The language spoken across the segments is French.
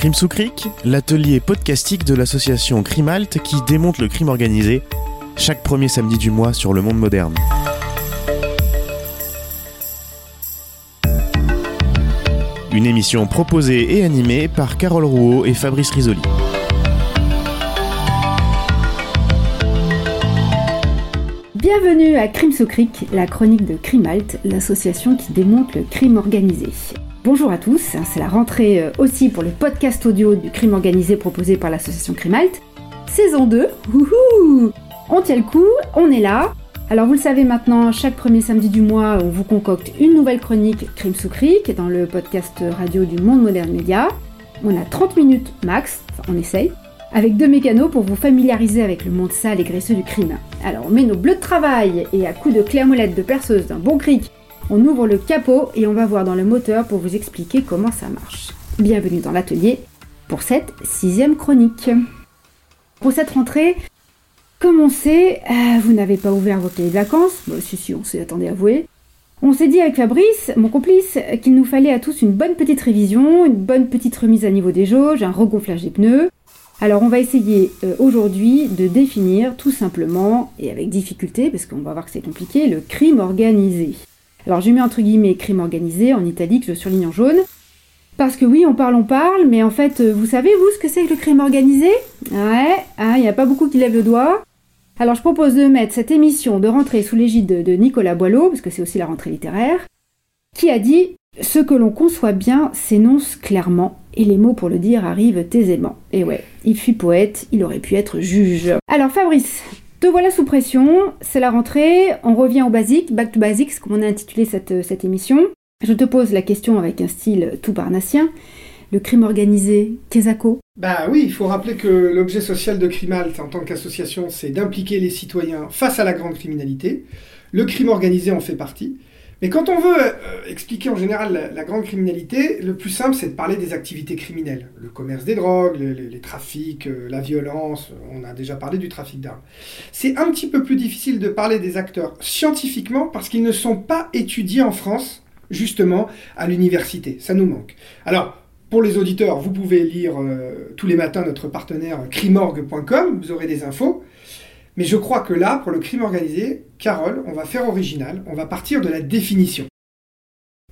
Crime sous Cric, l'atelier podcastique de l'association Crimalt qui démonte le crime organisé chaque premier samedi du mois sur le monde moderne. Une émission proposée et animée par Carole Rouault et Fabrice Risoli. Bienvenue à Crime sous Cric, la chronique de Crimalt, l'association qui démonte le crime organisé. Bonjour à tous, c'est la rentrée euh, aussi pour le podcast audio du crime organisé proposé par l'association Crimalt. Saison 2, Wouhou on tient le coup, on est là. Alors vous le savez maintenant, chaque premier samedi du mois, on vous concocte une nouvelle chronique Crime sous Cric dans le podcast radio du Monde Moderne Média. On a 30 minutes max, enfin on essaye, avec deux mécanos pour vous familiariser avec le monde sale et graisseux du crime. Alors on met nos bleus de travail et à coups de clé à molette de perceuse d'un bon cric, on ouvre le capot et on va voir dans le moteur pour vous expliquer comment ça marche. Bienvenue dans l'atelier pour cette sixième chronique. Pour cette rentrée, comme on sait, euh, vous n'avez pas ouvert vos cahiers de vacances. Bon, si, si, on s'est attendu à avouer. On s'est dit avec Fabrice, mon complice, qu'il nous fallait à tous une bonne petite révision, une bonne petite remise à niveau des jauges, un regonflage des pneus. Alors on va essayer euh, aujourd'hui de définir tout simplement, et avec difficulté, parce qu'on va voir que c'est compliqué, le crime organisé. Alors je mets entre guillemets crime organisé en italique, je surligne en jaune. Parce que oui, on parle, on parle, mais en fait, euh, vous savez, vous, ce que c'est que le crime organisé? Ouais, hein, il n'y a pas beaucoup qui lèvent le doigt. Alors je propose de mettre cette émission de rentrée sous l'égide de, Nicolas Boileau, parce que c'est aussi la rentrée littéraire, qui a dit Ce que l'on conçoit bien s'énonce clairement, et les mots pour le dire arrivent aisément. Et ouais, il fut poète, il aurait pu être juge. Alors Fabrice, te voilà sous pression, c'est la rentrée, on revient au basique, back to basics, comme on a intitulé cette, cette émission. Je te pose la question avec un style tout parnassien. Le crime organisé, Kesako Bah oui, il faut rappeler que l'objet social de Crimalt en tant qu'association, c'est d'impliquer les citoyens face à la grande criminalité. Le crime organisé en fait partie. Mais quand on veut euh, expliquer en général la, grande criminalité, le plus simple, c'est de parler des activités criminelles. Le commerce des drogues, les, trafics, euh, la violence, on a déjà parlé du trafic d'armes. C'est un petit peu plus difficile de parler des acteurs scientifiquement parce qu'ils ne sont pas étudiés en France, justement, à l'université. Ça nous manque. Alors, pour les auditeurs, vous pouvez lire euh, tous les matins notre partenaire crimorgue.com, vous aurez des infos. Mais je crois que là, pour le crime organisé, Carole, on va faire original, on va partir de la définition.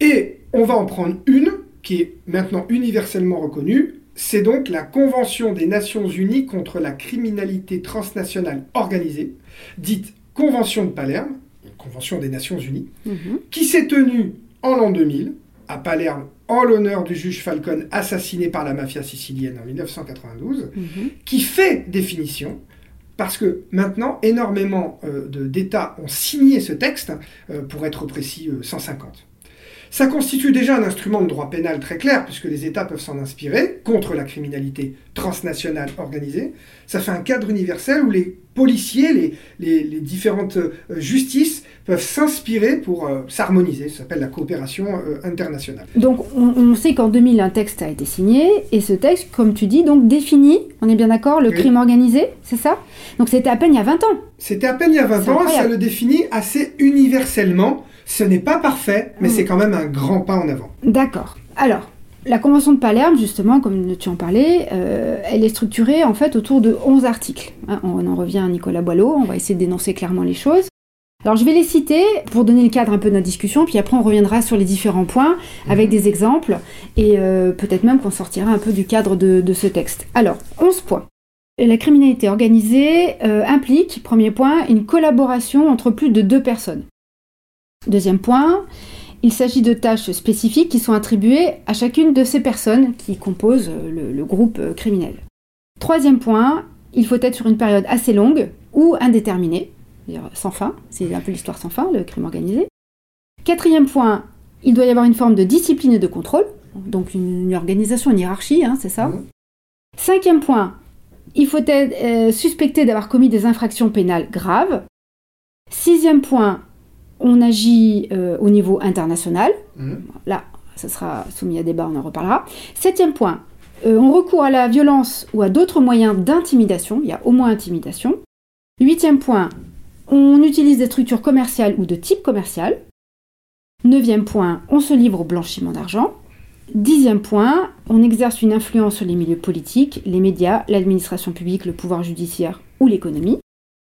Et on va en prendre une qui est maintenant universellement reconnue, c'est donc la Convention des Nations Unies contre la criminalité transnationale organisée, dite Convention de Palerme, Convention des Nations Unies, mhm. qui s'est tenue en l'an 2000 à Palerme en l'honneur du juge Falcone assassiné par la mafia sicilienne en 1992, mhm. qui fait définition parce que maintenant, énormément euh, d'États ont signé ce texte, euh, pour être précis, 150. Euh, Ça constitue déjà un instrument de droit pénal très clair, puisque les États peuvent s'en inspirer contre la criminalité transnationale organisée. Ça fait un cadre universel où les policiers, les, les différentes justices peuvent s'inspirer pour euh, s'harmoniser. Ça s'appelle la coopération euh, internationale. Donc on, sait qu'en 2000 un texte a été signé et ce texte, comme tu dis, donc définit, on est bien d'accord, le crime organisé, c'est ça? Donc c'était à peine il y a 20 ans. C'était à peine il y a 20 ans, et ça le définit assez universellement. Ce n'est pas parfait, mais mm. c'est quand même un grand pas en avant. D'accord. Alors, la Convention de Palerme, justement, comme tu en parlais, euh, elle est structurée en fait autour de 11 articles. Hein, on en revient à Nicolas Boileau, on va essayer de dénoncer clairement les choses. Alors je vais les citer pour donner le cadre un peu de notre discussion, puis après on reviendra sur les différents points avec mhm. des exemples, et euh, peut-être même qu'on sortira un peu du cadre de, ce texte. Alors, 11 points. La criminalité organisée euh, implique, premier point, une collaboration entre plus de deux personnes. Deuxième point, il s'agit de tâches spécifiques qui sont attribuées à chacune de ces personnes qui composent le, le groupe criminel. Troisième point, il faut être sur une période assez longue ou indéterminée sans fin. C'est un peu l'histoire sans fin, le crime organisé. Quatrième point, il doit y avoir une forme de discipline et de contrôle, donc une, organisation, une hiérarchie, hein, c'est ça. Mmh. Cinquième point, il faut être euh, suspecté d'avoir commis des infractions pénales graves. Sixième point, on agit euh, au niveau international. Mmh. Là, ça sera soumis à débat, on en reparlera. Septième point, euh, on recourt à la violence ou à d'autres moyens d'intimidation. Il y a au moins intimidation. Huitième point, on utilise des structures commerciales ou de type commercial. Neuvième point, on se livre au blanchiment d'argent. Dixième point, on exerce une influence sur les milieux politiques, les médias, l'administration publique, le pouvoir judiciaire ou l'économie.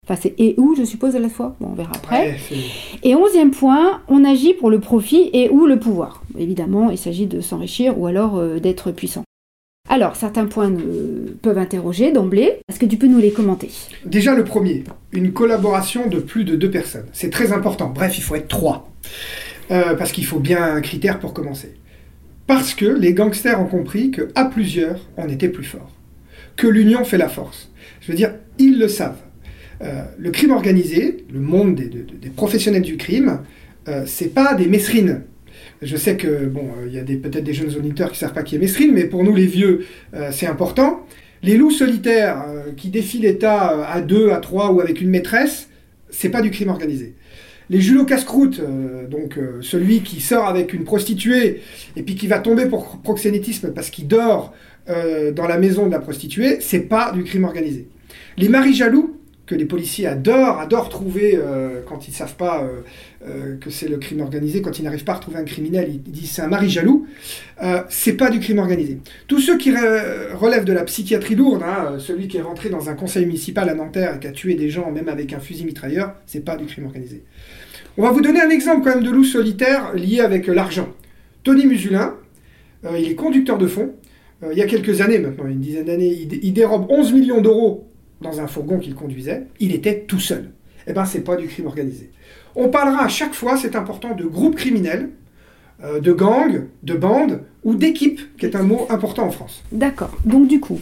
Enfin, c'est et où, je suppose, à la fois. Bon, on verra après. Ouais, Et onzième point, on agit pour le profit et ou le pouvoir. Évidemment, il s'agit de s'enrichir ou alors euh, d'être puissant. Alors, certains points euh, peuvent interroger d'emblée. Est-ce que tu peux nous les commenter? Déjà le premier, une collaboration de plus de deux personnes. C'est très important. Bref, il faut être trois. Euh, parce qu'il faut bien un critère pour commencer. Parce que les gangsters ont compris que à plusieurs, on était plus fort. Que l'union fait la force. Je veux dire, ils le savent. Euh, le crime organisé, le monde des, de- de- des professionnels du crime, euh, c'est pas des mesrines. Je sais que bon, euh, il y a peut-être des jeunes auditeurs qui savent pas qui est mesrine, mais pour nous les vieux, c'est important. Les loups solitaires qui défient l'État à deux, à trois ou avec une maîtresse, c'est pas du crime organisé. Les Jules casse-croûte, donc celui qui sort avec une prostituée et puis qui va tomber pour proxénétisme parce qu'il dort dans la maison de la prostituée, c'est pas du crime organisé. Les maris jaloux, que les policiers adorent, adorent trouver euh, quand ils savent pas euh, euh, que c'est le crime organisé, quand ils n'arrivent pas à retrouver un criminel, ils disent c'est un mari jaloux, euh, c'est pas du crime organisé. Tous ceux qui re- relèvent de la psychiatrie lourde, hein, celui qui est rentré dans un conseil municipal à Nanterre et qui a tué des gens même avec un fusil mitrailleur, c'est pas du crime organisé. On va vous donner un exemple quand même de loup solitaire lié avec l'argent. Tony Musulin, il est conducteur de fonds. Il y a quelques années maintenant, une dizaine d'années, il, il dérobe 11 millions d'euros dans un fourgon qu'il conduisait. Il était tout seul. Eh ben, c'est pas du crime organisé. On parlera à chaque fois, c'est important, de groupes criminels, euh, de gangs, de bandes ou d'équipes, qui est un mot important en France. D'accord. Donc du coup,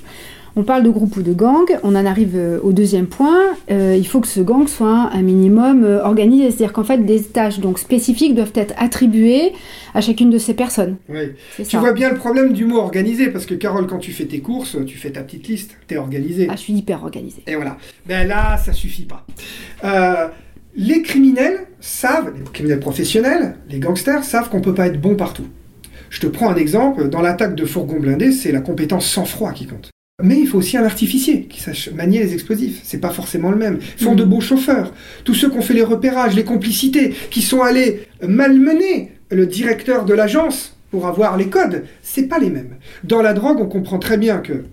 on parle de groupe ou de gang. On en arrive euh, au deuxième point. Euh, il faut que ce gang soit un minimum euh, organisé. C'est-à-dire qu'en fait, des tâches donc spécifiques doivent être attribuées à chacune de ces personnes. Oui. Tu ça. vois bien le problème du mot organisé, parce que Carole, quand tu fais tes courses, tu fais ta petite liste, t'es organisé. Ah, je suis hyper organisée. Et voilà. Ben là, ça suffit pas. Euh, les criminels savent, les criminels professionnels, les gangsters savent qu'on peut pas être bon partout. Je te prends un exemple. Dans l'attaque de fourgon blindé, c'est la compétence sang-froid qui compte. Mais il faut aussi un artificier qui sache manier les explosifs. C'est pas forcément le même. Ils font Mhm. de beaux chauffeurs. Tous ceux qui ont fait les repérages, les complicités, qui sont allés malmener le directeur de l'agence pour avoir les codes, c'est pas les mêmes. Dans la drogue, on comprend très bien que,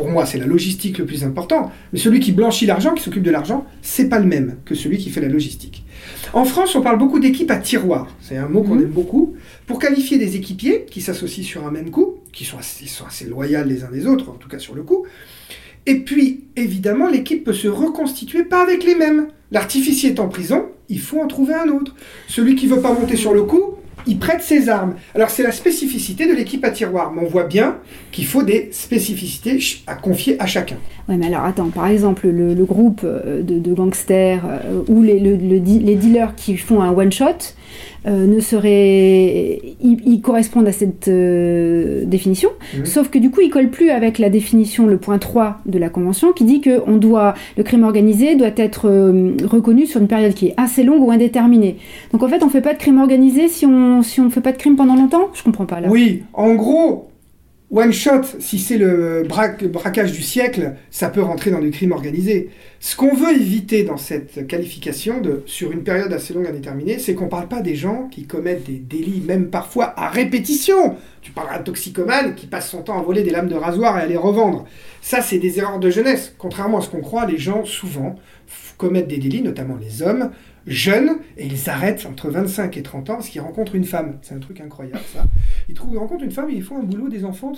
pour moi, c'est la logistique le plus important, mais celui qui blanchit l'argent, qui s'occupe de l'argent, c'est pas le même que celui qui fait la logistique. En France, on parle beaucoup d'équipes à tiroir. C'est un mot qu'on Mhm. aime beaucoup. Pour qualifier des équipiers qui s'associent sur un même coup, qui sont assez, sont assez loyaux les uns des autres, en tout cas sur le coup. Et puis, évidemment, l'équipe peut se reconstituer pas avec les mêmes. L'artificier est en prison, il faut en trouver un autre. Celui qui veut pas monter sur le coup, il prête ses armes. Alors c'est la spécificité de l'équipe à tiroir, mais on voit bien qu'il faut des spécificités à confier à chacun. Ouais, mais alors attends, par exemple, le, groupe euh, de, gangsters euh, ou les dealers qui font un one-shot euh, ne seraient. Ils, ils correspondent à cette euh, définition, Mhm. sauf que du coup, ils collent plus avec la définition, le point 3 de la Convention, qui dit que on doit, le crime organisé doit être euh, reconnu sur une période qui est assez longue ou indéterminée. Donc en fait, on fait pas de crime organisé si on si on fait pas de crime pendant longtemps? Je comprends pas là. Oui, en gros, one shot, si c'est le bra- braquage du siècle, ça peut rentrer dans du crime organisé. Ce qu'on veut éviter dans cette qualification sur une période assez longue indéterminée, c'est qu'on parle pas des gens qui commettent des délits, même parfois à répétition. Tu parleras de toxicomane qui passe son temps à voler des lames de rasoir et à les revendre. Ça, c'est des erreurs de jeunesse. Contrairement à ce qu'on croit, les gens, souvent, commettent des délits, notamment les hommes, jeunes, et ils arrêtent entre 25 et 30 ans parce qu'ils rencontrent une femme. C'est un truc incroyable, ça. Ils, trouvent, ils rencontrent une femme, ils font un boulot, des enfants,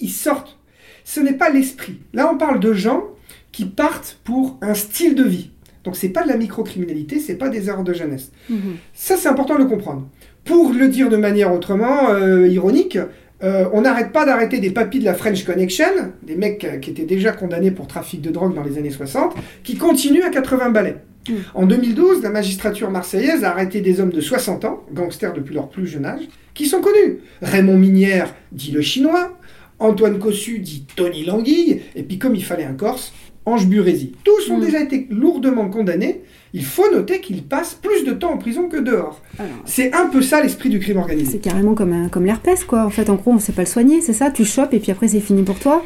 ils- sortent. Ce n'est pas l'esprit. Là, on parle de gens qui partent pour un style de vie. Donc, c'est pas de la microcriminalité, c'est pas des erreurs de jeunesse. Mhm. Ça, c'est important de le comprendre. Pour le dire de manière autrement euh, ironique, euh, on n'arrête pas d'arrêter des papis de la French Connection, des mecs euh, qui étaient déjà condamnés pour trafic de drogue dans les années 60, qui continuent à 80 balais. Mm. En 2012, la magistrature marseillaise a arrêté des hommes de 60 ans, gangsters depuis leur plus jeune âge, qui sont connus. Raymond Minière, dit le chinois, Antoine Cossu, dit Tony Languille, et puis comme il fallait un Corse, Ange Burési. Tous ont Mm. déjà été lourdement condamnés. Il faut noter qu'ils passent plus de temps en prison que dehors. C'est un peu ça l'esprit du crime organisé. C'est carrément comme, un- comme l'herpès, quoi. En fait, en gros, on sait pas le soigner, c'est ça Tu chopes et puis après, c'est fini pour toi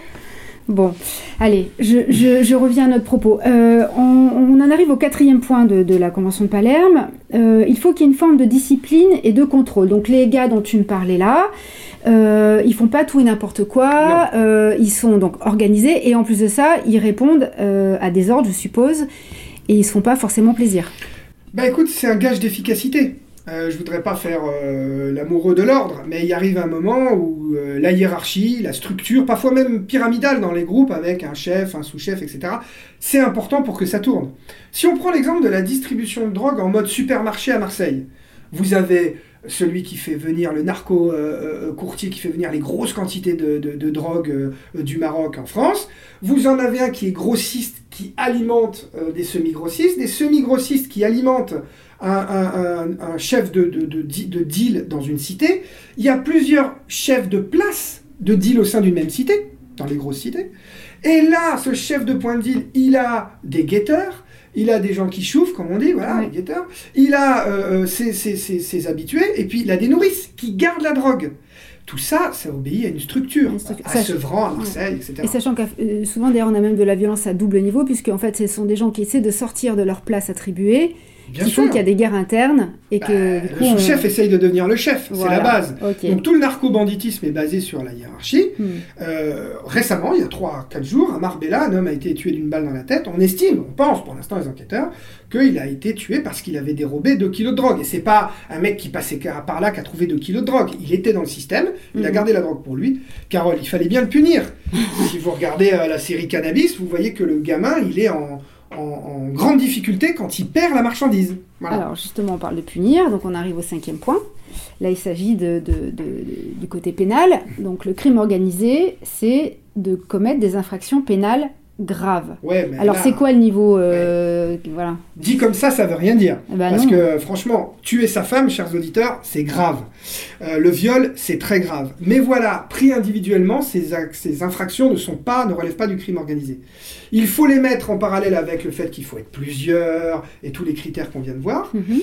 Bon, allez, je, je- je reviens à notre propos. Euh, on, on en arrive au quatrième point de, de la Convention de Palerme. Euh, il faut qu'il y ait une forme de discipline et de contrôle. Donc les gars dont tu me parlais là, euh, ils font pas tout et n'importe quoi. Euh, ils sont donc organisés et en plus de ça, ils répondent à des ordres, je suppose, et ils se font pas forcément plaisir. Bah écoute, c'est un gage d'efficacité. Euh, je voudrais pas faire euh, l'amoureux de l'ordre, mais il arrive un moment où euh, la hiérarchie, la structure, parfois même pyramidale dans les groupes avec un chef, un sous-chef, etc., c'est important pour que ça tourne. Si on prend l'exemple de la distribution de drogue en mode supermarché à Marseille, vous avez celui qui fait venir le narco euh, euh, courtier qui fait venir les grosses quantités de, drogue du Maroc en France. Vous en avez un qui est grossiste qui alimente des semi-grossistes, des semi-grossistes qui alimentent un, un- un- un chef de, de- de di- de deal dans une cité. Il y a plusieurs chefs de place de deal au sein d'une même cité, dans les grosses cités. Et là, ce chef de point de deal, il a des guetteurs, il a des gens qui chauffent, comme on dit, voilà, Ouais. les guetteurs. Il a euh, euh, ses, ses- ses- ses habitués, et puis il a des nourrices qui gardent la drogue. Tout ça, ça obéit à une structure, Une structure. à Sevran, à Marseille, etc. Et sachant que euh, souvent d'ailleurs on a même de la violence à double niveau, puisque en fait ce sont des gens qui essaient de sortir de leur place attribuée, Bien qui sûr. font qu'il y a des guerres internes et que Bah, coup, le on- sous-chef essaye de devenir le chef, c'est la base. Donc tout le narco-banditisme est basé sur la hiérarchie. Hmm. Euh, récemment, il y a 3-4 jours, à Marbella, un homme a été tué d'une balle dans la tête. On estime, on pense pour l'instant les enquêteurs, qu'il a été tué parce qu'il avait dérobé 2 kilos de drogue. Et c'est pas un mec qui passait par là qui a trouvé 2 kilos de drogue. Il était dans le système, il a Mhm. gardé la drogue pour lui. Carole, il fallait bien le punir. si vous regardez euh, la série Cannabis, vous voyez que le gamin, il est en, en- grande difficulté quand il perd la marchandise. Alors justement, on parle de punir, donc on arrive au cinquième point. Là, il s'agit du côté pénal. Donc le crime organisé, c'est de commettre des infractions pénales Ouais, mais Alors là, c'est quoi le niveau euh, Voilà. Dit comme ça, ça veut rien dire. Eh ben Parce non. que franchement, tuer sa femme, chers auditeurs, c'est grave. Euh, le viol, c'est très grave. Mais voilà, pris individuellement, ces, ces infractions ne sont pas, ne relèvent pas du crime organisé. Il faut les mettre en parallèle avec le fait qu'il faut être plusieurs et tous les critères qu'on vient de voir. Mhm.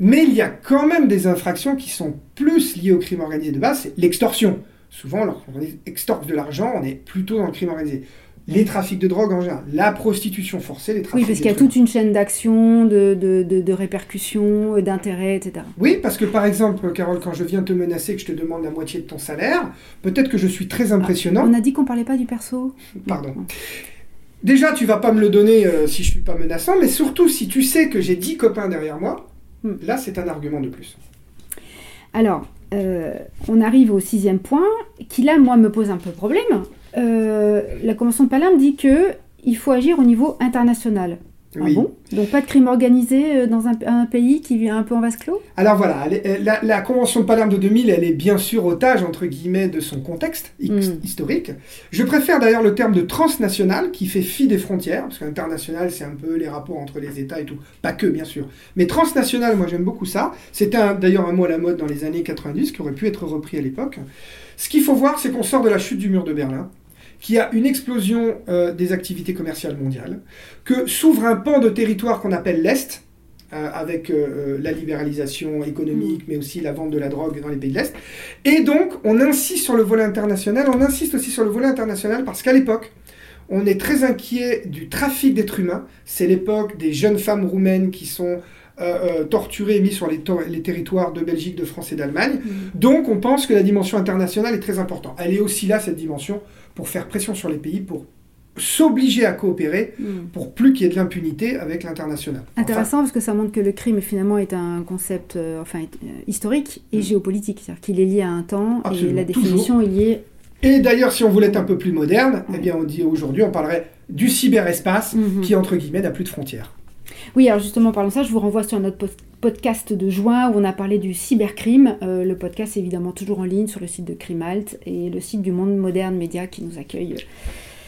Mais il y a quand même des infractions qui sont plus liées au crime organisé de base, c'est l'extorsion. Souvent, lorsqu'on extorque de l'argent, on est plutôt dans le crime organisé. Les trafics de drogue en général, la prostitution forcée, les trafics Oui, parce qu'il y a toute une chaîne d'action, de, de, de- de répercussions, euh, d'intérêts, etc. Oui, parce que par exemple, Carole, quand je viens te menacer, que je te demande la moitié de ton salaire, peut-être que je suis très impressionnant. On a dit qu'on parlait pas du perso. Pardon. Déjà, tu vas pas me le donner euh, si je suis pas menaçant, mais surtout si tu sais que j'ai 10 copains derrière moi, Hmm. là c'est un argument de plus. Alors, euh, on arrive au sixième point, qui là, moi, me pose un peu problème. Euh, la Convention de Palerme dit que il faut agir au niveau international. Ah Oui. bon? Donc pas de crime organisé euh, dans un, un pays qui vit un peu en vase clos? Alors voilà, est- la, la Convention de Palerme de 2000, elle est bien sûr otage, entre guillemets, de son contexte Hmm. historique. Je préfère d'ailleurs le terme de transnational, qui fait fi des frontières, parce qu'international, c'est un peu les rapports entre les États et tout. Pas que, bien sûr. Mais transnational, moi j'aime beaucoup ça. C'était d'ailleurs un mot à la mode dans les années 90, qui aurait pu être repris à l'époque. Ce qu'il faut voir, c'est qu'on sort de la chute du mur de Berlin, qu'il y a une explosion euh, des activités commerciales mondiales, que s'ouvre un pan de territoire qu'on appelle l'Est, euh, avec euh, la libéralisation économique, mais aussi la vente de la drogue dans les pays de l'Est. Et donc, on insiste sur le volet international, on insiste aussi sur le volet international parce qu'à l'époque, on est très inquiet du trafic d'êtres humains. C'est l'époque des jeunes femmes roumaines qui sont euh, euh, torturées et mises sur les, to- les territoires de Belgique, de France et d'Allemagne. Donc, on pense que la dimension internationale est très importante. Elle est aussi là, cette dimension, pour faire pression sur les pays, pour s'obliger à coopérer, Hmm. pour plus qu'il y ait de l'impunité avec l'international. Enfin, Intéressant parce que ça montre que le crime finalement est un concept euh, enfin, euh, historique et Mm. géopolitique, c'est-à-dire qu'il est lié à un temps Absolument, et la définition est liée. Et d'ailleurs, si on voulait être un peu plus moderne, eh bien, on dit aujourd'hui, on parlerait du cyberespace Mhm. qui, entre guillemets, n'a plus de frontières. Oui, alors justement, parlons de ça, je vous renvoie sur notre post- podcast de juin où on a parlé du cybercrime. Euh, le podcast est évidemment toujours en ligne sur le site de Crimalt et le site du Monde Moderne Média qui nous accueille.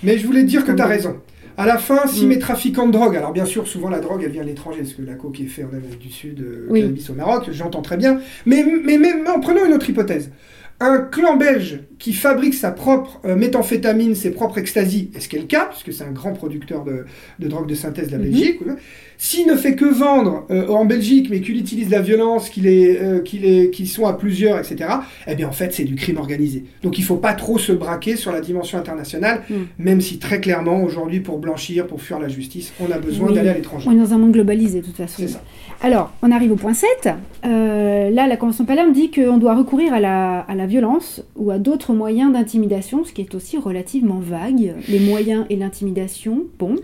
Mais je voulais te dire que tu as raison. À la fin, si Mm. mes trafiquants de drogue, alors bien sûr, souvent la drogue, elle vient de l'étranger, parce que la coke est faite en Amérique du Sud, euh, Oui. cannabis au Maroc, j'entends très bien. Mais, mais même en prenant une autre hypothèse, un clan belge qui fabrique sa propre euh, méthamphétamine, ses propres ecstasy, et ce qui est le cas, puisque c'est un grand producteur de, de drogue de synthèse de la Mhm. Belgique, s'il ne fait que vendre euh, en Belgique, mais qu'il utilise la violence, qu'il est, euh, qu'il est, qu'ils sont à plusieurs, etc., eh bien en fait c'est du crime organisé. Donc il faut pas trop se braquer sur la dimension internationale, Mm. même si très clairement aujourd'hui pour blanchir, pour fuir la justice, on a besoin Oui. d'aller à l'étranger. On est dans un monde globalisé, de toute façon. C'est ça. Alors, on arrive au point 7. Euh, là, la Convention Palerme dit qu'on doit recourir à la, à la violence ou à d'autres moyens d'intimidation, ce qui est aussi relativement vague. Les moyens et l'intimidation, bon.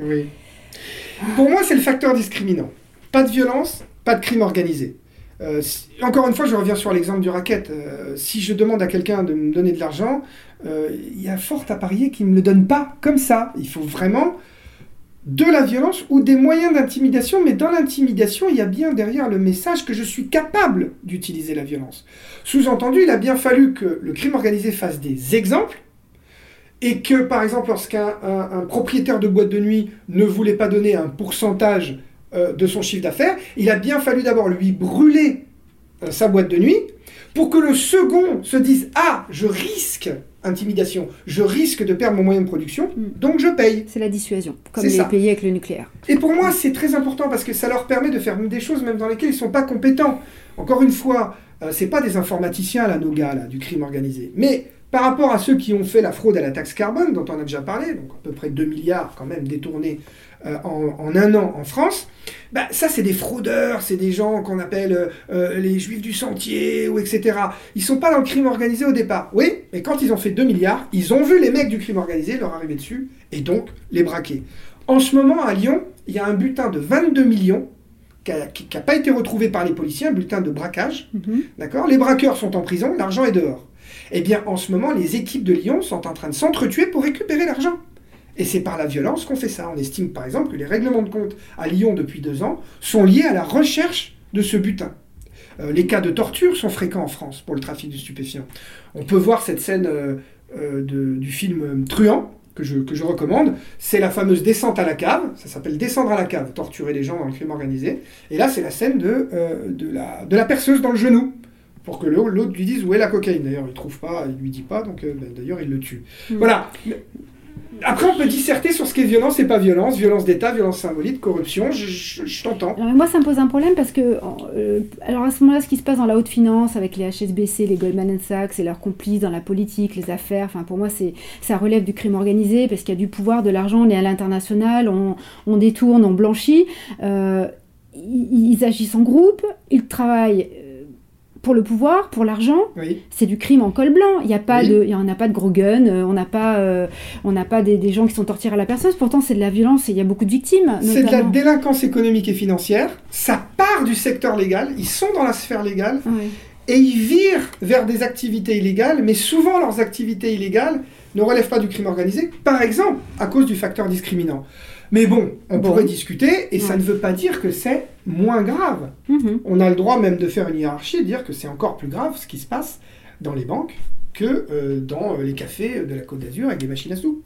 Pour moi, c'est le facteur discriminant. Pas de violence, pas de crime organisé. Euh, encore une fois, je reviens sur l'exemple du racket. Euh, si je demande à quelqu'un de me donner de l'argent, euh, il y a fort à parier qu'il ne me le donne pas comme ça. Il faut vraiment de la violence ou des moyens d'intimidation, mais dans l'intimidation, il y a bien derrière le message que je suis capable d'utiliser la violence. Sous-entendu, il a bien fallu que le crime organisé fasse des exemples et que, par exemple, lorsqu'un un- un propriétaire de boîte de nuit ne voulait pas donner un pourcentage euh, de son chiffre d'affaires, il a bien fallu d'abord lui brûler euh, sa boîte de nuit pour que le second se dise Ah, je risque intimidation, je risque de perdre mon moyen de production, Mm. donc je paye. C'est la dissuasion, comme les ça. pays avec le nucléaire. Et pour moi, c'est très important parce que ça leur permet de faire des choses même dans lesquelles ils ne sont pas compétents. Encore une fois, euh, c'est pas des informaticiens là, nos gars là, du crime organisé. Mais par rapport à ceux qui ont fait la fraude à la taxe carbone, dont on a déjà parlé, donc à peu près 2 milliards quand même détournés euh, en, en un an en France, bah, ça c'est des fraudeurs, c'est des gens qu'on appelle euh, euh, les juifs du sentier, ou etc. Ils sont pas dans le crime organisé au départ. Oui, mais quand ils ont fait 2 milliards, ils ont vu les mecs du crime organisé leur arriver dessus, et donc les braquer. En ce moment, à Lyon, il y a un butin de 22 millions qui n'a pas été retrouvé par les policiers, un bulletin de braquage. Mhm. D'accord? Les braqueurs sont en prison, l'argent est dehors. Eh bien, en ce moment, les équipes de Lyon sont en train de s'entretuer pour récupérer l'argent. Et c'est par la violence qu'on fait ça. On estime par exemple que les règlements de compte à Lyon depuis deux ans sont liés à la recherche de ce butin. Euh, les cas de torture sont fréquents en France pour le trafic de stupéfiants. On peut voir cette scène euh, euh, de- du film Truand, que je, que je recommande. C'est la fameuse descente à la cave. Ça s'appelle descendre à la cave, torturer les gens dans le crime organisé. Et là, c'est la scène de, euh, de, la, de la perceuse dans le genou. Pour que l'autre lui dise où est la cocaïne. D'ailleurs, il trouve pas, il lui dit pas, donc euh, d'ailleurs, il le tue. Mm. Voilà. Après, on peut disserter sur ce qu'est violence et pas violence, violence d'État, violence symbolique, corruption. Je, t'entends. Alors, moi, ça me pose un problème parce que, euh, alors à ce moment-là, ce qui se passe dans la haute finance avec les HSBC, les Goldman Sachs et leurs complices dans la politique, les affaires, enfin pour moi, ça relève du crime organisé parce qu'il y a du pouvoir, de l'argent, on est à l'international, on, détourne, on blanchit. Euh, ils, agissent en groupe, ils travaillent euh, pour le pouvoir, pour l'argent. Oui. C'est du crime en col blanc. Il n'y a pas Oui. de, il y en a pas de gros guns, euh, on n'a pas, euh, on n'a pas des, des gens qui sont torturés à la personne. Pourtant, c'est de la violence et il y a beaucoup de victimes. C'est de la délinquance économique et financière. Ça part du secteur légal. Ils sont dans la sphère légale. Et ils virent vers des activités illégales, mais souvent leurs activités illégales ne relèvent pas du crime organisé, par exemple à cause du facteur discriminant. Mais bon, on Bon. pourrait discuter, et ça ne veut pas dire que c'est moins grave. Mhm. On a le droit même de faire une hiérarchie et de dire que c'est encore plus grave ce qui se passe dans les banques que euh, dans euh, les cafés de la Côte d'Azur avec des machines à sous.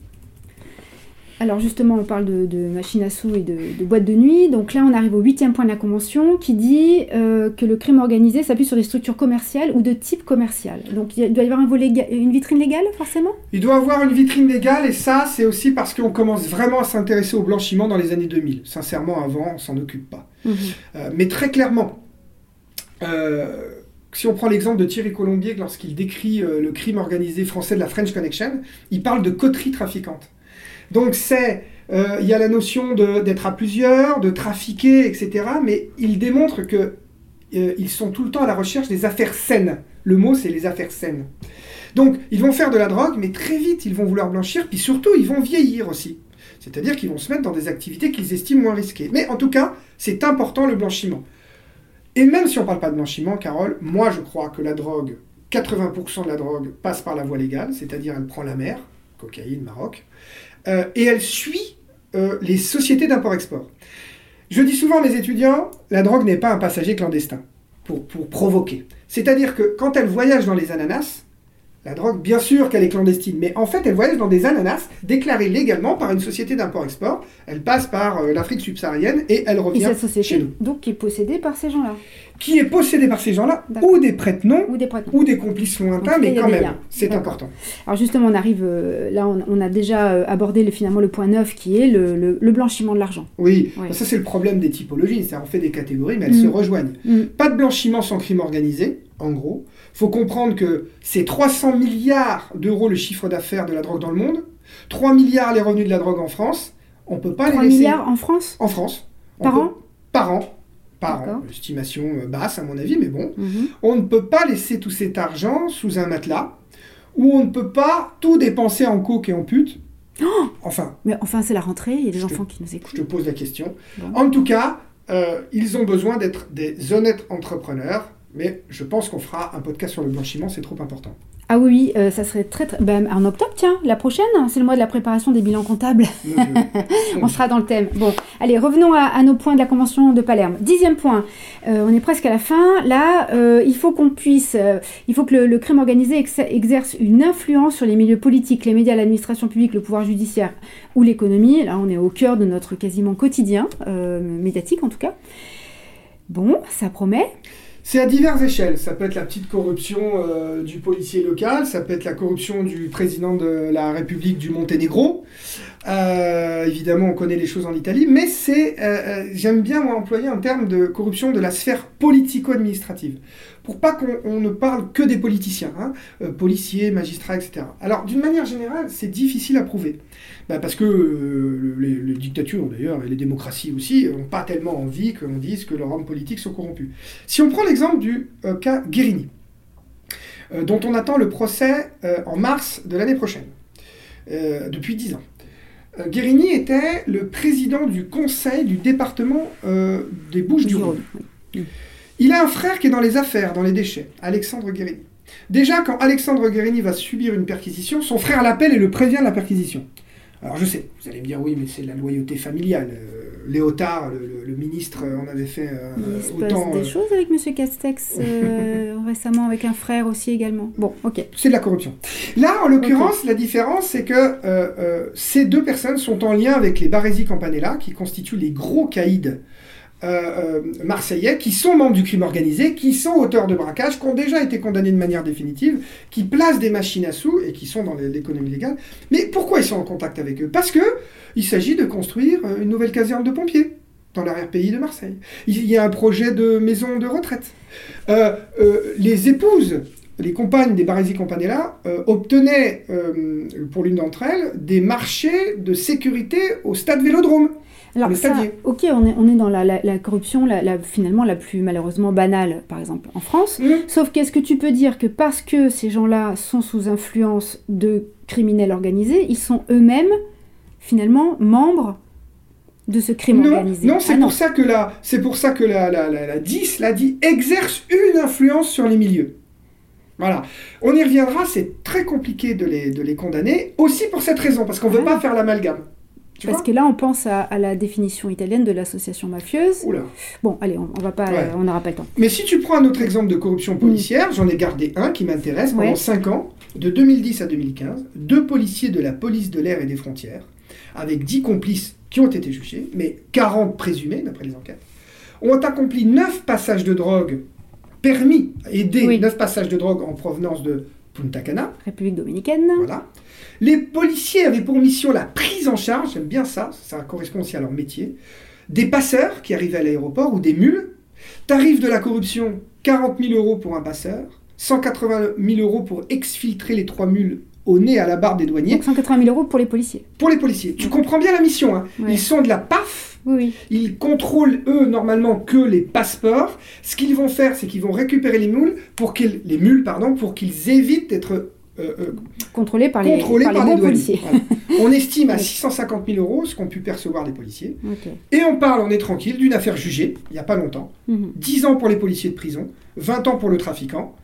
Alors justement, on parle de, de machines à sous et de, de boîtes de nuit. Donc là, on arrive au huitième point de la Convention qui dit euh, que le crime organisé s'appuie sur des structures commerciales ou de type commercial. Donc il y doit y avoir un volet une vitrine légale, forcément? Il doit avoir une vitrine légale et ça, c'est aussi parce qu'on commence vraiment à s'intéresser au blanchiment dans les années 2000. Sincèrement, avant, on s'en occupe pas. Mhm. Euh, mais très clairement, euh, si on prend l'exemple de Thierry Colombier, lorsqu'il décrit le crime organisé français de la French Connection, il parle de coterie trafiquante. Donc c'est, euh, il y a la notion d'être à plusieurs, de trafiquer, etc. Mais il démontre que euh, ils sont tout le temps à la recherche des affaires saines. Le mot, c'est les affaires saines. Donc, ils vont faire de la drogue, mais très vite, ils vont vouloir blanchir, puis surtout, ils vont vieillir aussi. C'est-à-dire qu'ils vont se mettre dans des activités qu'ils estiment moins risquées. Mais en tout cas, c'est important le blanchiment. Et même si on ne parle pas de blanchiment, Carole, moi je crois que la drogue, 80% de la drogue passe par la voie légale, c'est-à-dire elle prend la mer, cocaïne, Maroc, et elle suit euh, les sociétés d'import-export. Je dis souvent à mes étudiants, la drogue n'est pas un passager clandestin pour, pour provoquer. C'est-à-dire que quand elle voyage dans les ananas, La drogue, bien sûr qu'elle est clandestine, mais en fait, elle voyage dans des ananas déclarés légalement par une société d'import-export. Elle passe par euh, l'Afrique subsaharienne et elle Et revient cette chez société, nous. donc, qui est possédée par ces gens-là, Qui est possédée par ces gens-là, ou des prête-noms, ou ou des complices lointains, cas, mais quand même, c'est important. Alors justement, on arrive, euh, là, on, on a déjà euh, abordé le, finalement le point 9 qui est le, le- le blanchiment de l'argent. Oui, Ouais. ça c'est le problème des typologies, c'est-à-dire on fait des catégories, mais elles Mm. se rejoignent. Mm. Pas de blanchiment sans crime organisé, en gros. Faut comprendre que c'est 300 milliards d'euros le chiffre d'affaires de la drogue dans le monde, 3 milliards les revenus de la drogue en France. On peut pas 3 les laisser milliards en France en France. Par peut- an Par an. Par an. Estimation euh, basse à mon avis, mais bon. Mhm. On ne peut pas laisser tout cet argent sous un matelas, ou on ne peut pas tout dépenser en coke et en pute. enfin, Mais enfin, c'est la rentrée, il y a des Je te- enfants qui nous je écoutent. te pose la question. Bon. En tout cas, euh, ils ont besoin d'être des honnêtes entrepreneurs, mais je pense qu'on fera un podcast sur le blanchiment, c'est trop important. Ah oui, oui, euh, ça serait très très... Ben, en octobre, tiens, la prochaine, c'est le mois de la préparation des bilans comptables. On sera dans le thème. Bon, allez, revenons à, à nos points de la Convention de Palerme. Dixième point, euh, on est presque à la fin. Là, euh, il faut qu'on puisse, il faut que le, le crime organisé ex- exerce une influence sur les milieux politiques, les médias, l'administration publique, le pouvoir judiciaire ou l'économie. Là, on est au cœur de notre quasiment quotidien, médiatique en tout cas. Bon, ça promet. C'est à diverses échelles. Ça peut être la petite corruption euh, du policier local, ça peut être la corruption du président de la République du Monténégro. Euh, évidemment, on connaît les choses en Italie, mais c'est, euh, j'aime bien employer un terme de corruption de la sphère politico-administrative, pour pas qu'on on ne parle que des politiciens, hein, policiers, magistrats, etc. Alors, d'une manière générale, c'est difficile à prouver, Bah, parce que euh, les, les dictatures d'ailleurs et les démocraties aussi n'ont pas tellement envie qu'on dise que leurs hommes politiques sont corrompus. Si on prend l'exemple du euh, cas Guérini, euh, dont on attend le procès euh, en mars de l'année prochaine, euh, depuis 10 ans. Euh, Guérini était le président du conseil du département euh, des Bouches-du-Rhône. Il a un frère qui est dans les affaires, dans les déchets, Alexandre Guérini. Déjà, quand Alexandre Guérini va subir une perquisition, son frère l'appelle et le prévient de la perquisition. Alors je sais, vous allez me dire oui, mais c'est la loyauté familiale. Euh, Léotard, le, le- le ministre, euh, en avait fait euh, Il se autant. passe des euh, choses avec Monsieur Castex récemment, avec un frère aussi également. Bon, ok. c'est de la corruption. Là, en l'occurrence, la différence, c'est que ces deux personnes sont en lien avec les Baresi Campanella, qui constituent les gros caïds euh, euh, marseillais, qui sont membres du crime organisé, qui sont auteurs de braquage, qui ont déjà été condamnés de manière définitive, qui placent des machines à sous et qui sont dans l'économie légale. Mais pourquoi ils sont en contact avec eux? Parce que il s'agit de construire une nouvelle caserne de pompiers dans l'arrière-pays de Marseille. Il y a un projet de maison de retraite. Euh, les épouses les compagnes des Baresi Campanella euh, obtenaient, euh, pour l'une d'entre elles, des marchés de sécurité au stade Vélodrome. Alors ça, ok, on est, on est dans la, la- la corruption la, la- finalement la plus malheureusement banale, par exemple, en France. Mmh. Sauf qu'est-ce que tu peux dire que parce que ces gens-là sont sous influence de criminels organisés, ils sont eux-mêmes finalement membres de ce crime Non, organisé? non, c'est Ah pour ça que la, c'est pour ça que la, la, la, la 10, la dit, exerce une influence sur les milieux. Voilà. On y reviendra, c'est très compliqué de les, de les condamner, aussi pour cette raison, parce qu'on ne veut Ouais. pas faire l'amalgame. Tu Parce que là, on pense à, à la définition italienne de l'association mafieuse. Oula. Bon, allez, on, on va pas, Ouais. euh, on n'aura pas le temps. Mais si tu prends un autre exemple de corruption policière, j'en ai gardé un qui m'intéresse pendant Ouais. 5 ans, de 2010 à 2015, deux policiers de la police de l'air et des frontières, avec 10 complices qui ont été jugés, mais 40 présumés d'après les enquêtes, ont accompli 9 passages de drogue permis, aidés, Oui. 9 passages de drogue en provenance de Punta Cana. République dominicaine. Voilà. Les policiers avaient pour mission la prise en charge, j'aime bien ça, ça correspond aussi à leur métier, des passeurs qui arrivaient à l'aéroport ou des mules. Tarif de la corruption, 40 000 euros pour un passeur, 180 000 euros pour exfiltrer les trois mules au nez à la barbe des douaniers. Donc 180 000 euros pour les policiers. Pour les policiers, tu comprends bien la mission. hein. Ouais. Ils sont de la PAF, Oui, oui. ils contrôlent eux normalement que les passeports. Ce qu'ils vont faire, c'est qu'ils vont récupérer les mules pour qu'ils les mules pardon pour qu'ils évitent d'être euh, euh, Contrôlés par les, contrôlés par les par, policiers. Voilà. On estime à Ouais. 650 000 euros ce qu'ont pu percevoir les policiers. Et on parle, on est tranquille, d'une affaire jugée, il n'y a pas longtemps. Mhm. 10 ans pour les policiers de prison, 20 ans pour le trafiquant.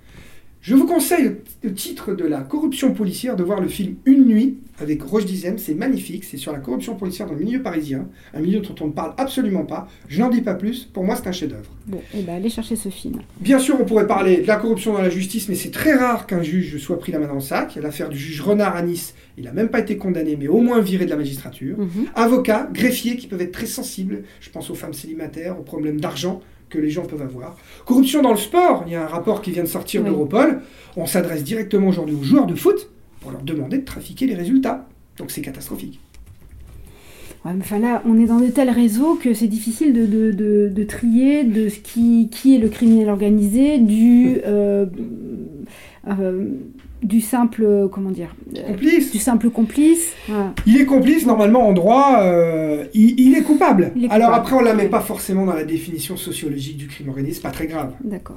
Je vous conseille le titre de la corruption policière de voir le film Une nuit avec Roche Dizem. C'est magnifique. C'est sur la corruption policière dans le milieu parisien, un milieu dont on ne parle absolument pas. Je n'en dis pas plus. Pour moi, c'est un chef-d'œuvre. Bon, eh ben allez chercher ce film. Bien sûr, on pourrait parler de la corruption dans la justice, mais c'est très rare qu'un juge soit pris la main dans le sac. Il y a l'affaire du juge Renard à Nice. Il n'a même pas été condamné, mais au moins viré de la magistrature. Mhm. Avocats, greffiers qui peuvent être très sensibles. Je pense aux femmes célibataires, aux problèmes d'argent que les gens peuvent avoir. Corruption dans le sport, il y a un rapport qui vient de sortir Oui. d'Europol. On s'adresse directement aujourd'hui aux joueurs de foot pour leur demander de trafiquer les résultats. Donc c'est catastrophique. Ouais, enfin là, on est dans de tels réseaux que c'est difficile de, de, de- de trier de ce qui, qui est le criminel organisé du, euh, euh, du simple, comment dire, euh, Complice. du simple complice. Voilà. Il est complice, normalement, en droit, euh, il, il est coupable. Il est Alors coupable. après, on ne la met pas forcément dans la définition sociologique du crime organisé, c'est pas très grave. D'accord.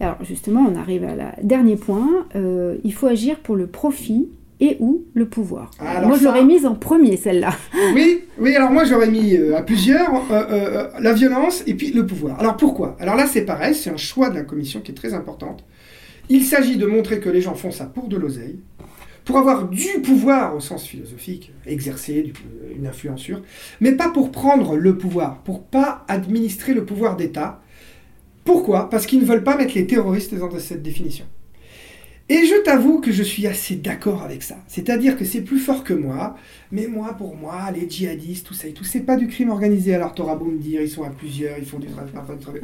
Alors justement, on arrive à la dernier point. Euh, il faut agir pour le profit et ou le pouvoir. Ah, alors Moi, je ça- l'aurais mise en premier, celle-là. Oui, oui, alors moi j'aurais mis euh, à plusieurs euh, euh, euh, la violence et puis le pouvoir. Alors pourquoi? Alors là c'est pareil, c'est un choix de la commission qui est très importante. Il s'agit de montrer que les gens font ça pour de l'oseille, pour avoir du pouvoir au sens philosophique, exercer une influence sur, mais pas pour prendre le pouvoir, pour pas administrer le pouvoir d'État. Pourquoi? Parce qu'ils ne veulent pas mettre les terroristes dans cette définition. Et je t'avoue que je suis assez d'accord avec ça. C'est-à-dire que c'est plus fort que moi, mais moi, pour moi, les djihadistes, tout ça et tout, c'est pas du crime organisé. Alors t'auras beau me dire, ils sont à plusieurs, ils font du trafic.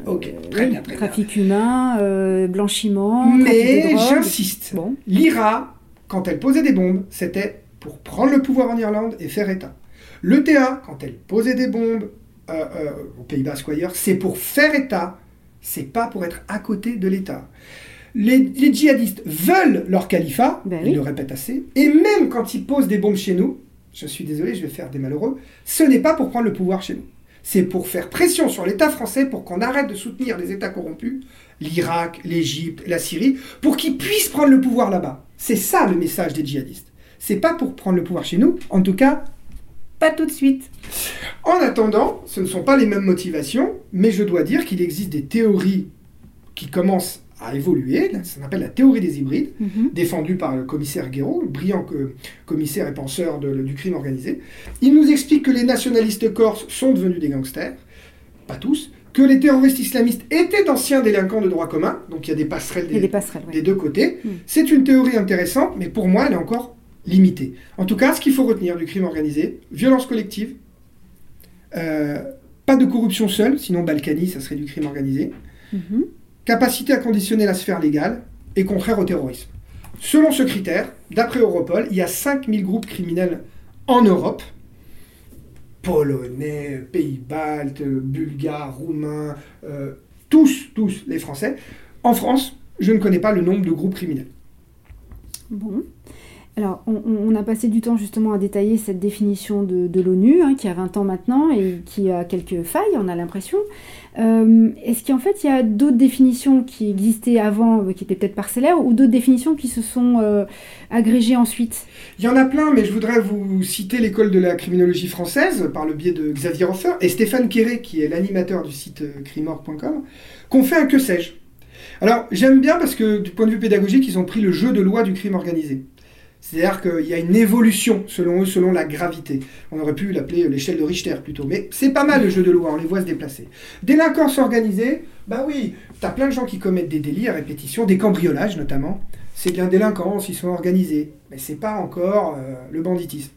Ok, Euh, très bien, très bien. Trafic humain, euh, blanchiment, Mais j'insiste, Bon, l'IRA, quand elle posait des bombes, c'était pour prendre le pouvoir en Irlande et faire État. L'ETA, quand elle posait des bombes euh, euh, aux Pays-Basque ou ailleurs, c'est pour faire État, c'est pas pour être à côté de l'État. Les, les djihadistes veulent leur califat, Ben ils oui. le répètent assez, et même quand ils posent des bombes chez nous, je suis désolé, je vais faire des malheureux, ce n'est pas pour prendre le pouvoir chez nous. C'est pour faire pression sur l'État français pour qu'on arrête de soutenir les États corrompus, l'Irak, l'Égypte, la Syrie, pour qu'ils puissent prendre le pouvoir là-bas. C'est ça le message des djihadistes. C'est pas pour prendre le pouvoir chez nous, en tout cas, pas tout de suite. En attendant, ce ne sont pas les mêmes motivations, mais je dois dire qu'il existe des théories qui commencent à évoluer, ça s'appelle la théorie des hybrides, Mhm. défendu par le commissaire Guéraud, le brillant commissaire et penseur de- du crime organisé. Il nous explique que les nationalistes corses sont devenus des gangsters, pas tous, que les terroristes islamistes étaient d'anciens délinquants de droit commun, donc il y a des passerelles a des, des passerelles, ouais. des deux côtés. Mm. C'est une théorie intéressante, mais pour moi, elle est encore limitée. En tout cas, ce qu'il faut retenir du crime organisé, violence collective, euh, pas de corruption seule, sinon Balkany, ça serait du crime organisé, Mhm. Capacité à conditionner la sphère légale et contraire au terrorisme. Selon ce critère, d'après Europol, il y a 5000 groupes criminels en Europe. Polonais, Pays-Baltes, Bulgares, Roumains, euh, tous, tous les Français. En France, je ne connais pas le nombre de groupes criminels. Bon. Alors, on, a passé du temps justement à détailler cette définition de, l'ONU, hein, qui a 20 ans maintenant et qui a quelques failles, on a l'impression. Euh, Est-ce qu'en fait, il y a d'autres définitions qui existaient avant, euh, qui étaient peut-être parcellaires, ou d'autres définitions qui se sont euh, agrégées ensuite? Il y en a plein, mais je voudrais vous citer l'école de la criminologie française par le biais de Xavier Hofer et Stéphane Quéré, qui est l'animateur du site crimor.com, qu'on fait un que sais-je? Alors, j'aime bien parce que du point de vue pédagogique, ils ont pris le jeu de loi du crime organisé. C'est-à-dire qu'il y a une évolution, selon eux, selon la gravité. On aurait pu l'appeler l'échelle de Richter plutôt. Mais c'est pas mal le jeu de loi, on les voit se déplacer. Délinquance organisée, bah oui, t'as plein de gens qui commettent des délits à répétition, des cambriolages notamment. C'est bien délinquance, ils sont organisés. Mais c'est pas encore euh, le banditisme.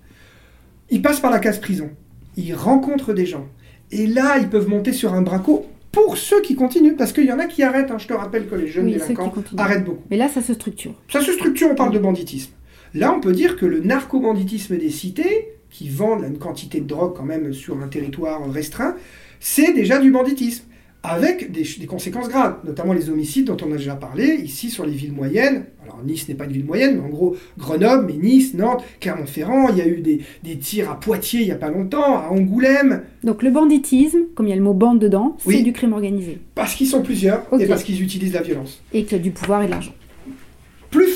Ils passent par la case prison. Ils rencontrent des gens. Et là, ils peuvent monter sur un braco pour ceux qui continuent. Parce qu'il y en a qui arrêtent. hein. Je te rappelle que les jeunes Oui, délinquants arrêtent beaucoup. Mais là, ça se structure. Ça se structure, on parle de banditisme. Là, on peut dire que le narco-banditisme des cités, qui vendent une quantité de drogue quand même sur un territoire restreint, c'est déjà du banditisme, avec des, des conséquences graves, notamment les homicides dont on a déjà parlé, ici sur les villes moyennes. Alors Nice n'est pas une ville moyenne, mais en gros Grenoble, mais Nice, Nantes, Clermont-Ferrand, il y a eu des, des tirs à Poitiers il n'y a pas longtemps, à Angoulême, Donc le banditisme, comme il y a le mot bande dedans, c'est Oui. du crime organisé. parce qu'ils sont plusieurs et parce qu'ils utilisent la violence. Et qu'il y a du pouvoir et de l'argent.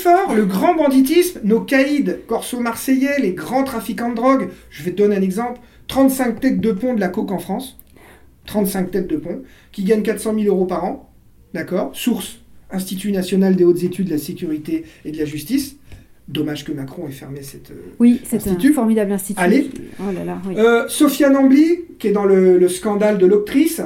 Fort, le grand banditisme, nos caïds corso-marseillais, les grands trafiquants de drogue. Je vais te donner un exemple. 35 têtes de pont de la coke en France. 35 têtes de pont, qui gagnent 400 000 euros par an. D'accord? Source. Institut national des hautes études de la sécurité et de la justice. Dommage que Macron ait fermé cette. euh, Oui, c'est un Institut. formidable institut. Allez. Oh là là, oui. Euh, Sofiane Ambly, qui est dans le, le scandale de l'octrice,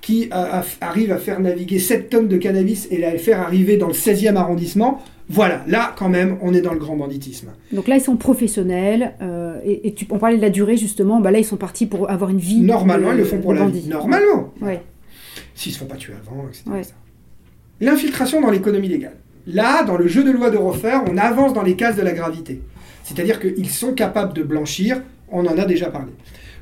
qui a- a- arrive à faire naviguer 7 tonnes de cannabis et le faire arriver dans le 16e arrondissement. Voilà, là quand même, on est dans le grand banditisme. Donc là, ils sont professionnels. euh, et, et tu, on parlait de la durée, justement. Bah là, ils sont partis pour avoir une vie. Normalement, de- ils le font pour la bandit. vie. Normalement. Ouais. S'ils se font pas tuer avant, etc. Ouais. L'infiltration dans l'économie légale. Là, dans le jeu de loi de refaire, on avance dans les cases de la gravité. C'est-à-dire qu'ils sont capables de blanchir, on en a déjà parlé.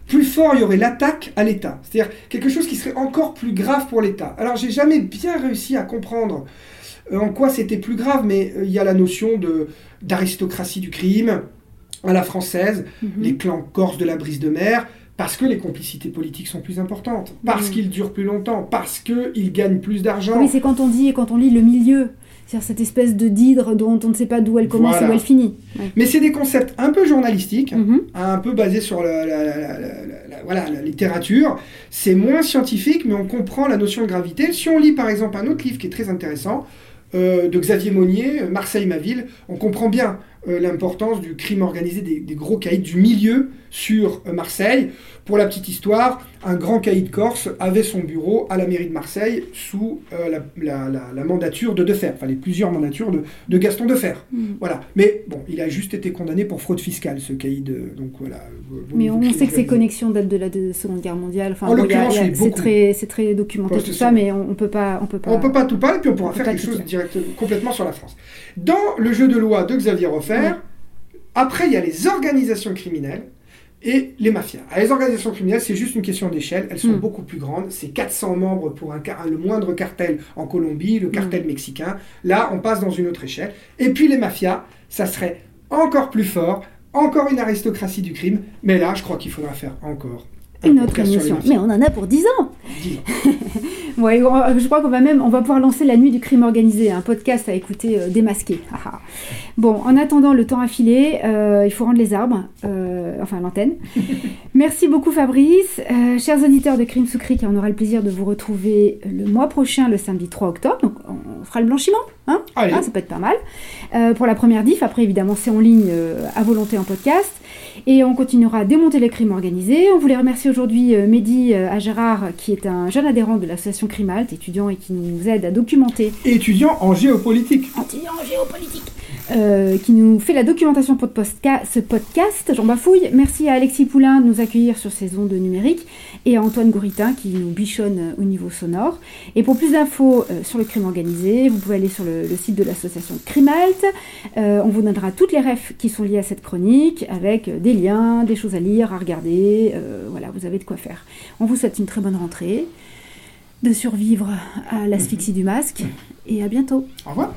Plus fort, il y aurait l'attaque à l'État. C'est-à-dire quelque chose qui serait encore plus grave pour l'État. Alors, j'ai jamais bien réussi à comprendre en quoi c'était plus grave, mais euh, il y a la notion de d'aristocratie du crime à la française, Mhm. les clans corses de la brise de mer, parce que les complicités politiques sont plus importantes, parce Mhm. qu'ils durent plus longtemps, parce qu'ils gagnent plus d'argent. Oui, c'est quand on dit et quand on lit le milieu. C'est-à-dire cette espèce de d'hydre dont on ne sait pas d'où elle commence Voilà. et où elle finit. Ouais. Mais c'est des concepts un peu journalistiques, Mhm. un peu basés sur la, la- la- la- la- la- voilà, la littérature. C'est moins scientifique, mais on comprend la notion de gravité. Si on lit par exemple un autre livre qui est très intéressant, euh, de Xavier Monnier, euh, Marseille, ma ville, on comprend bien euh, l'importance du crime organisé, des, des gros caïds du milieu sur Marseille. Pour la petite histoire, un grand caïd corse avait son bureau à la mairie de Marseille sous euh, la, la- la- la mandature de Defer, enfin les plusieurs mandatures de, de Gaston Defer. Mhm. Voilà. Mais bon, il a juste été condamné pour fraude fiscale, ce caïd. euh, Donc voilà. Mais on sait que ces organisé. connexions datent de la de- Seconde Guerre mondiale. Enfin, En bon, c'est très, documenté tout ça, mais on, on peut pas, on peut pas. On peut pas tout parler, puis on pourra on faire quelque chose dire. direct, complètement sur la France. Dans le jeu de loi de Xavier Refer, après, il y a les organisations criminelles et les mafias. Ah, les organisations criminelles, c'est juste une question d'échelle. Elles sont Mm. beaucoup plus grandes. C'est 400 membres pour un, le moindre cartel en Colombie, le cartel Mm. mexicain. Là, on passe dans une autre échelle. Et puis les mafias, ça serait encore plus fort, encore une aristocratie du crime. Mais là, je crois qu'il faudra faire encore Une autre émission. Mais on en a pour 10 ans. Ouais, on- je crois qu'on va même, on va pouvoir lancer la nuit du crime organisé, un podcast à écouter euh, démasqué. Ah, ah. bon, en attendant, le temps a filé, euh, il faut rendre les arbres, euh, enfin l'antenne. Merci beaucoup Fabrice. Euh, chers auditeurs de Crime sous Cric, on aura le plaisir de vous retrouver le mois prochain, le samedi 3 octobre. Donc on fera le blanchiment, hein? Allez. Ah, ça peut être pas mal. Euh, pour la première diff, après évidemment c'est en ligne euh, à volonté en podcast. Et on continuera à démonter les crimes organisés. On voulait remercier aujourd'hui euh, Mehdi euh, à Gérard, qui est un jeune adhérent de l'association Crimalt, étudiant et qui nous aide à documenter Étudiant en géopolitique. étudiant en géopolitique, euh, qui nous fait la documentation pour ce podcast. J'en bafouille. Merci à Alexis Poulain de nous accueillir sur ces ondes numériques et à Antoine Gouritin qui nous bichonne euh, au niveau sonore. Et pour plus d'infos euh, sur le crime organisé, vous pouvez aller sur le, site de l'association Crimalt. Euh, on vous donnera toutes les refs qui sont liées à cette chronique avec des liens, des choses à lire, à regarder. Voilà, vous avez de quoi faire. On vous souhaite une très bonne rentrée, de survivre à l'asphyxie du masque et à bientôt. Au revoir.